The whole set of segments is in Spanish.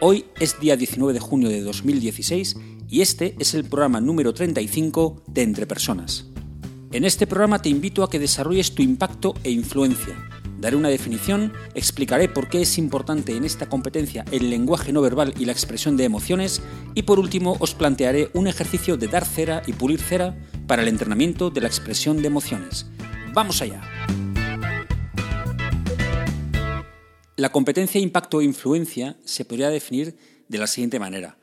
Hoy es día 19 de junio de 2016 y este es el programa número 35 de Entre Personas. En este programa te invito a que desarrolles tu impacto e influencia. Daré una definición, explicaré por qué es importante en esta competencia el lenguaje no verbal y la expresión de emociones y por último os plantearé un ejercicio de dar cera y pulir cera para el entrenamiento de la expresión de emociones. ¡Vamos allá! La competencia impacto e influencia se podría definir de la siguiente manera.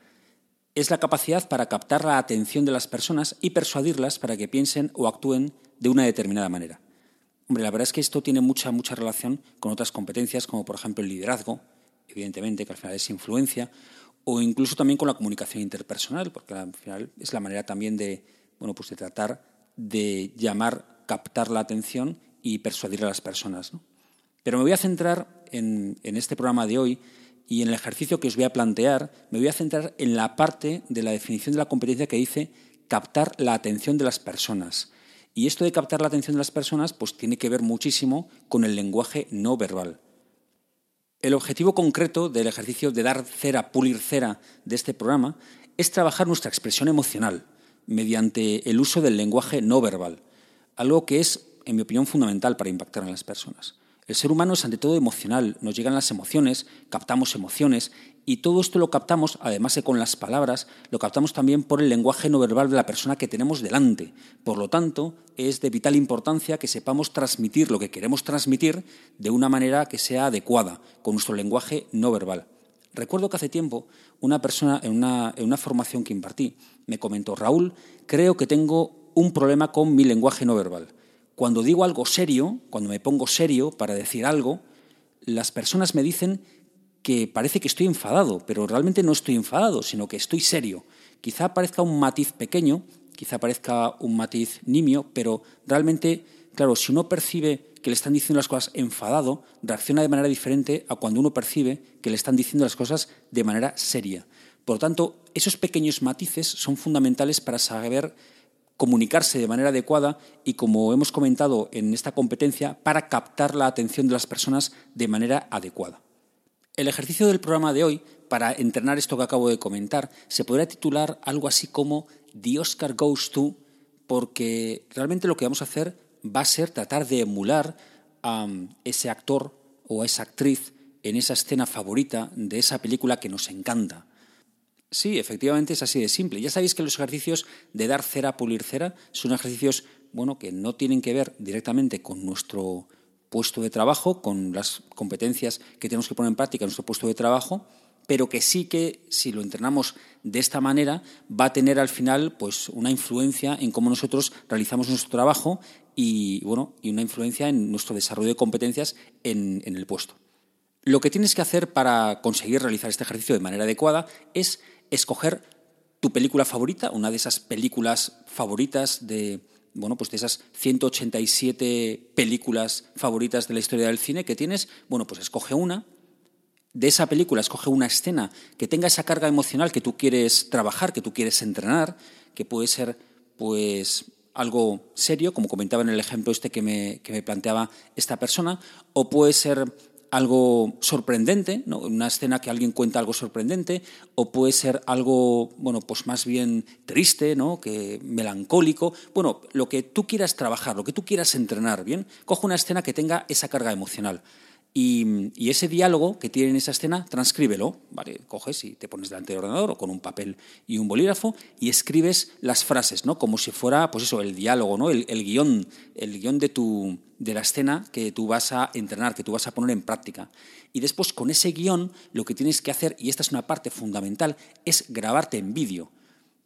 Es la capacidad para captar la atención de las personas y persuadirlas para que piensen o actúen de una determinada manera. Hombre, la verdad es que esto tiene mucha, mucha relación con otras competencias, como por ejemplo el liderazgo, evidentemente, que al final es influencia, o incluso también con la comunicación interpersonal, porque al final es la manera también de, bueno, pues de tratar de llamar, captar la atención y persuadir a las personas. Pero me voy a centrar en, este programa de hoy y en el ejercicio que os voy a plantear, me voy a centrar en la parte de la definición de la competencia que dice captar la atención de las personas. Y esto de captar la atención de las personas pues tiene que ver muchísimo con el lenguaje no verbal. El objetivo concreto del ejercicio de dar cera, pulir cera de este programa es trabajar nuestra expresión emocional mediante el uso del lenguaje no verbal, algo que es, en mi opinión, fundamental para impactar en las personas. El ser humano es ante todo emocional, nos llegan las emociones, captamos emociones y todo esto lo captamos, además de con las palabras, lo captamos también por el lenguaje no verbal de la persona que tenemos delante. Por lo tanto, es de vital importancia que sepamos transmitir lo que queremos transmitir de una manera que sea adecuada, con nuestro lenguaje no verbal. Recuerdo que hace tiempo una persona en una, en una formación que impartí me comentó, Raúl, creo que tengo un problema con mi lenguaje no verbal cuando digo algo serio, cuando me pongo serio para decir algo, las personas me dicen que parece que estoy enfadado, pero realmente no estoy enfadado, sino que estoy serio. Quizá parezca un matiz pequeño, quizá parezca un matiz nimio, pero realmente, claro, si uno percibe que le están diciendo las cosas enfadado, reacciona de manera diferente a cuando uno percibe que le están diciendo las cosas de manera seria. Por lo tanto, esos pequeños matices son fundamentales para saber comunicarse de manera adecuada y, como hemos comentado en esta competencia, para captar la atención de las personas de manera adecuada. El ejercicio del programa de hoy, para entrenar esto que acabo de comentar, se podría titular algo así como The Oscar Goes To, porque realmente lo que vamos a hacer va a ser tratar de emular a ese actor o a esa actriz en esa escena favorita de esa película que nos encanta. Sí, efectivamente es así de simple. Ya sabéis que los ejercicios de dar cera, pulir cera, son ejercicios bueno, que no tienen que ver directamente con nuestro puesto de trabajo, con las competencias que tenemos que poner en práctica en nuestro puesto de trabajo, pero que sí que si lo entrenamos de esta manera va a tener al final pues una influencia en cómo nosotros realizamos nuestro trabajo y bueno y una influencia en nuestro desarrollo de competencias en, en el puesto. Lo que tienes que hacer para conseguir realizar este ejercicio de manera adecuada es escoger tu película favorita, una de esas películas favoritas de, bueno, pues de esas 187 películas favoritas de la historia del cine que tienes, bueno, pues escoge una. De esa película escoge una escena que tenga esa carga emocional que tú quieres trabajar, que tú quieres entrenar, que puede ser pues algo serio, como comentaba en el ejemplo este que me, que me planteaba esta persona, o puede ser algo sorprendente, ¿no? una escena que alguien cuenta algo sorprendente, o puede ser algo, bueno, pues más bien triste, ¿no? que melancólico, bueno, lo que tú quieras trabajar, lo que tú quieras entrenar, ¿bien? Coge una escena que tenga esa carga emocional. Y, ese diálogo que tiene en esa escena, transcríbelo, ¿vale? Coges y te pones delante del ordenador o con un papel y un bolígrafo y escribes las frases, ¿no? Como si fuera, pues eso, el diálogo, ¿no? El, guion, el guion de, tu, de la escena que tú vas a entrenar, que tú vas a poner en práctica. Y después, con ese guion, lo que tienes que hacer, y esta es una parte fundamental, es grabarte en vídeo.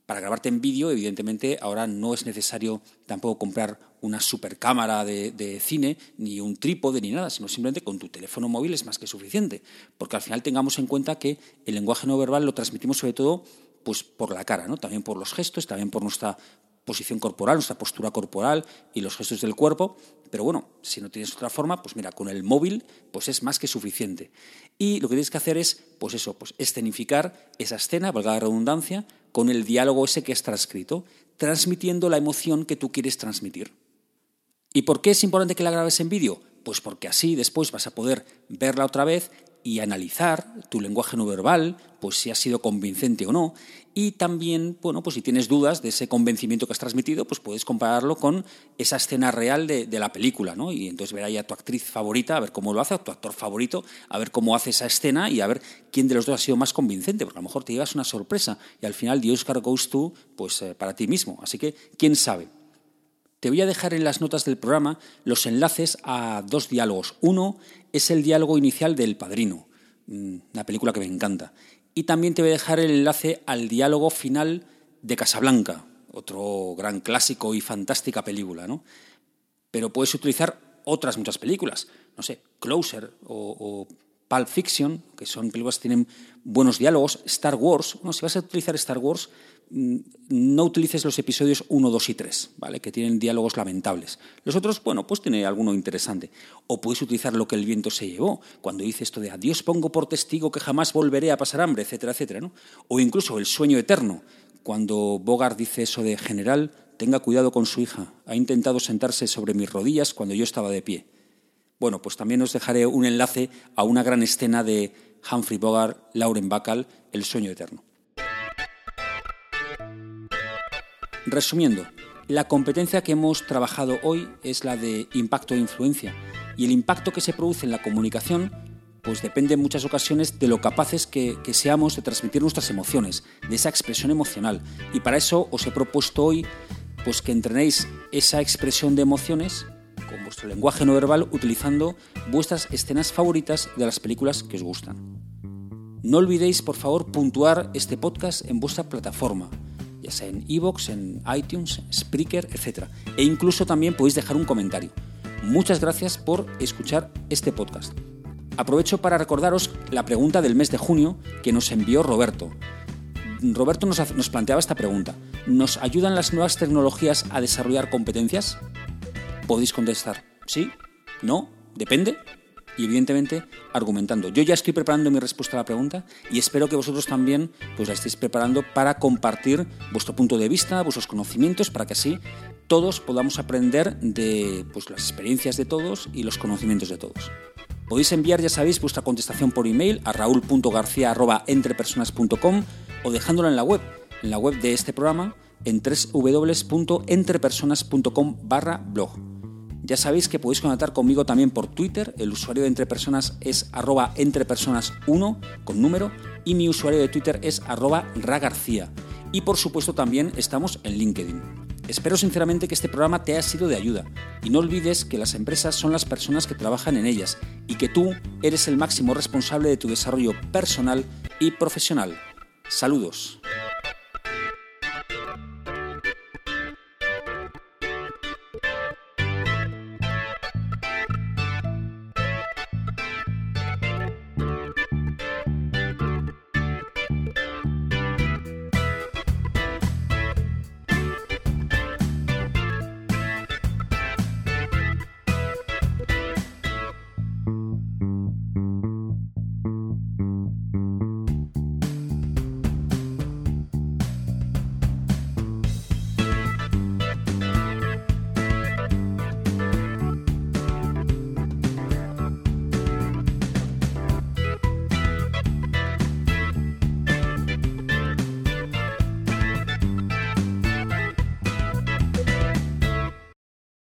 Para grabarte en vídeo, evidentemente, ahora no es necesario tampoco comprar una super cámara de, cine, ni un trípode, ni nada, sino simplemente con tu teléfono móvil es más que suficiente. Porque al final tengamos en cuenta que el lenguaje no verbal lo transmitimos sobre todo pues por la cara, ¿no? También por los gestos, también por nuestra posición corporal, nuestra postura corporal y los gestos del cuerpo. Pero bueno, si no tienes otra forma, pues mira, con el móvil pues es más que suficiente. Y lo que tienes que hacer es, pues eso, pues escenificar esa escena, valga la redundancia, con el diálogo ese que has transcrito, transmitiendo la emoción que tú quieres transmitir. ¿Y por qué es importante que la grabes en vídeo? Pues porque así después vas a poder verla otra vez y analizar tu lenguaje no verbal, pues si ha sido convincente o no, y también, bueno, pues si tienes dudas de ese convencimiento que has transmitido, pues puedes compararlo con esa escena real de, la película, ¿no? Y entonces ver ahí a tu actriz favorita, a ver cómo lo hace, a tu actor favorito, a ver cómo hace esa escena y a ver quién de los dos ha sido más convincente, porque a lo mejor te llevas una sorpresa y al final The Oscar goes to, pues eh, para ti mismo. Así que, quién sabe. Te voy a dejar en las notas del programa los enlaces a dos diálogos. Uno es el diálogo inicial del Padrino, mm, una película que me encanta. Y también te voy a dejar el enlace al diálogo final de Casablanca, otro gran clásico y fantástica película, ¿no? Pero puedes utilizar otras muchas películas, no sé, Closer o, o Pulp Fiction, que son películas que tienen buenos diálogos, Star Wars, no, si vas a utilizar Star Wars, Mm, no utilices los episodios 1, 2 y 3, ¿vale? que tienen diálogos lamentables. Los otros, bueno, pues tiene alguno interesante. O puedes utilizar lo que el viento se llevó, cuando dice esto de adiós pongo por testigo que jamás volveré a pasar hambre, etcétera, etcétera. ¿no? O incluso el sueño eterno, cuando Bogart dice eso de general, tenga cuidado con su hija, ha intentado sentarse sobre mis rodillas cuando yo estaba de pie. Bueno, pues también os dejaré un enlace a una gran escena de Humphrey Bogart, Lauren Bacall, El sueño eterno. Resumiendo, la competencia que hemos trabajado hoy es la de impacto e influencia y el impacto que se produce en la comunicación pues depende en muchas ocasiones de lo capaces que, seamos de transmitir nuestras emociones, de esa expresión emocional. Y para eso os he propuesto hoy pues que entrenéis esa expresión de emociones vuestro lenguaje no verbal utilizando vuestras escenas favoritas de las películas que os gustan. No olvidéis, por favor, puntuar este podcast en vuestra plataforma ya sea en iVoox, en iTunes, Spreaker, etc. E incluso también podéis dejar un comentario. Muchas gracias por escuchar este podcast. Aprovecho para recordaros la pregunta del mes de junio que nos envió Roberto. Roberto nos, nos planteaba esta pregunta. ¿Nos ayudan las nuevas tecnologías a desarrollar competencias? Podéis contestar sí, no, depende y evidentemente argumentando. Yo ya estoy preparando mi respuesta a la pregunta y espero que vosotros también pues la estéis preparando para compartir vuestro punto de vista, vuestros conocimientos, para que así todos podamos aprender de pues, las experiencias de todos y los conocimientos de todos. Podéis enviar, ya sabéis, vuestra contestación por email a raúl.garcía.entrepersonas.com o dejándola en la web, en la web de este programa, en www.entrepersonas.com barra blog. Ya sabéis que podéis contactar conmigo también por Twitter. El usuario de Entre Personas es arroba entrepersonas1 con número y mi usuario de Twitter es arroba ragarcía. Y por supuesto también estamos en LinkedIn. Espero sinceramente que este programa te haya sido de ayuda y no olvides que las empresas son las personas que trabajan en ellas y que tú eres el máximo responsable de tu desarrollo personal y profesional. Saludos.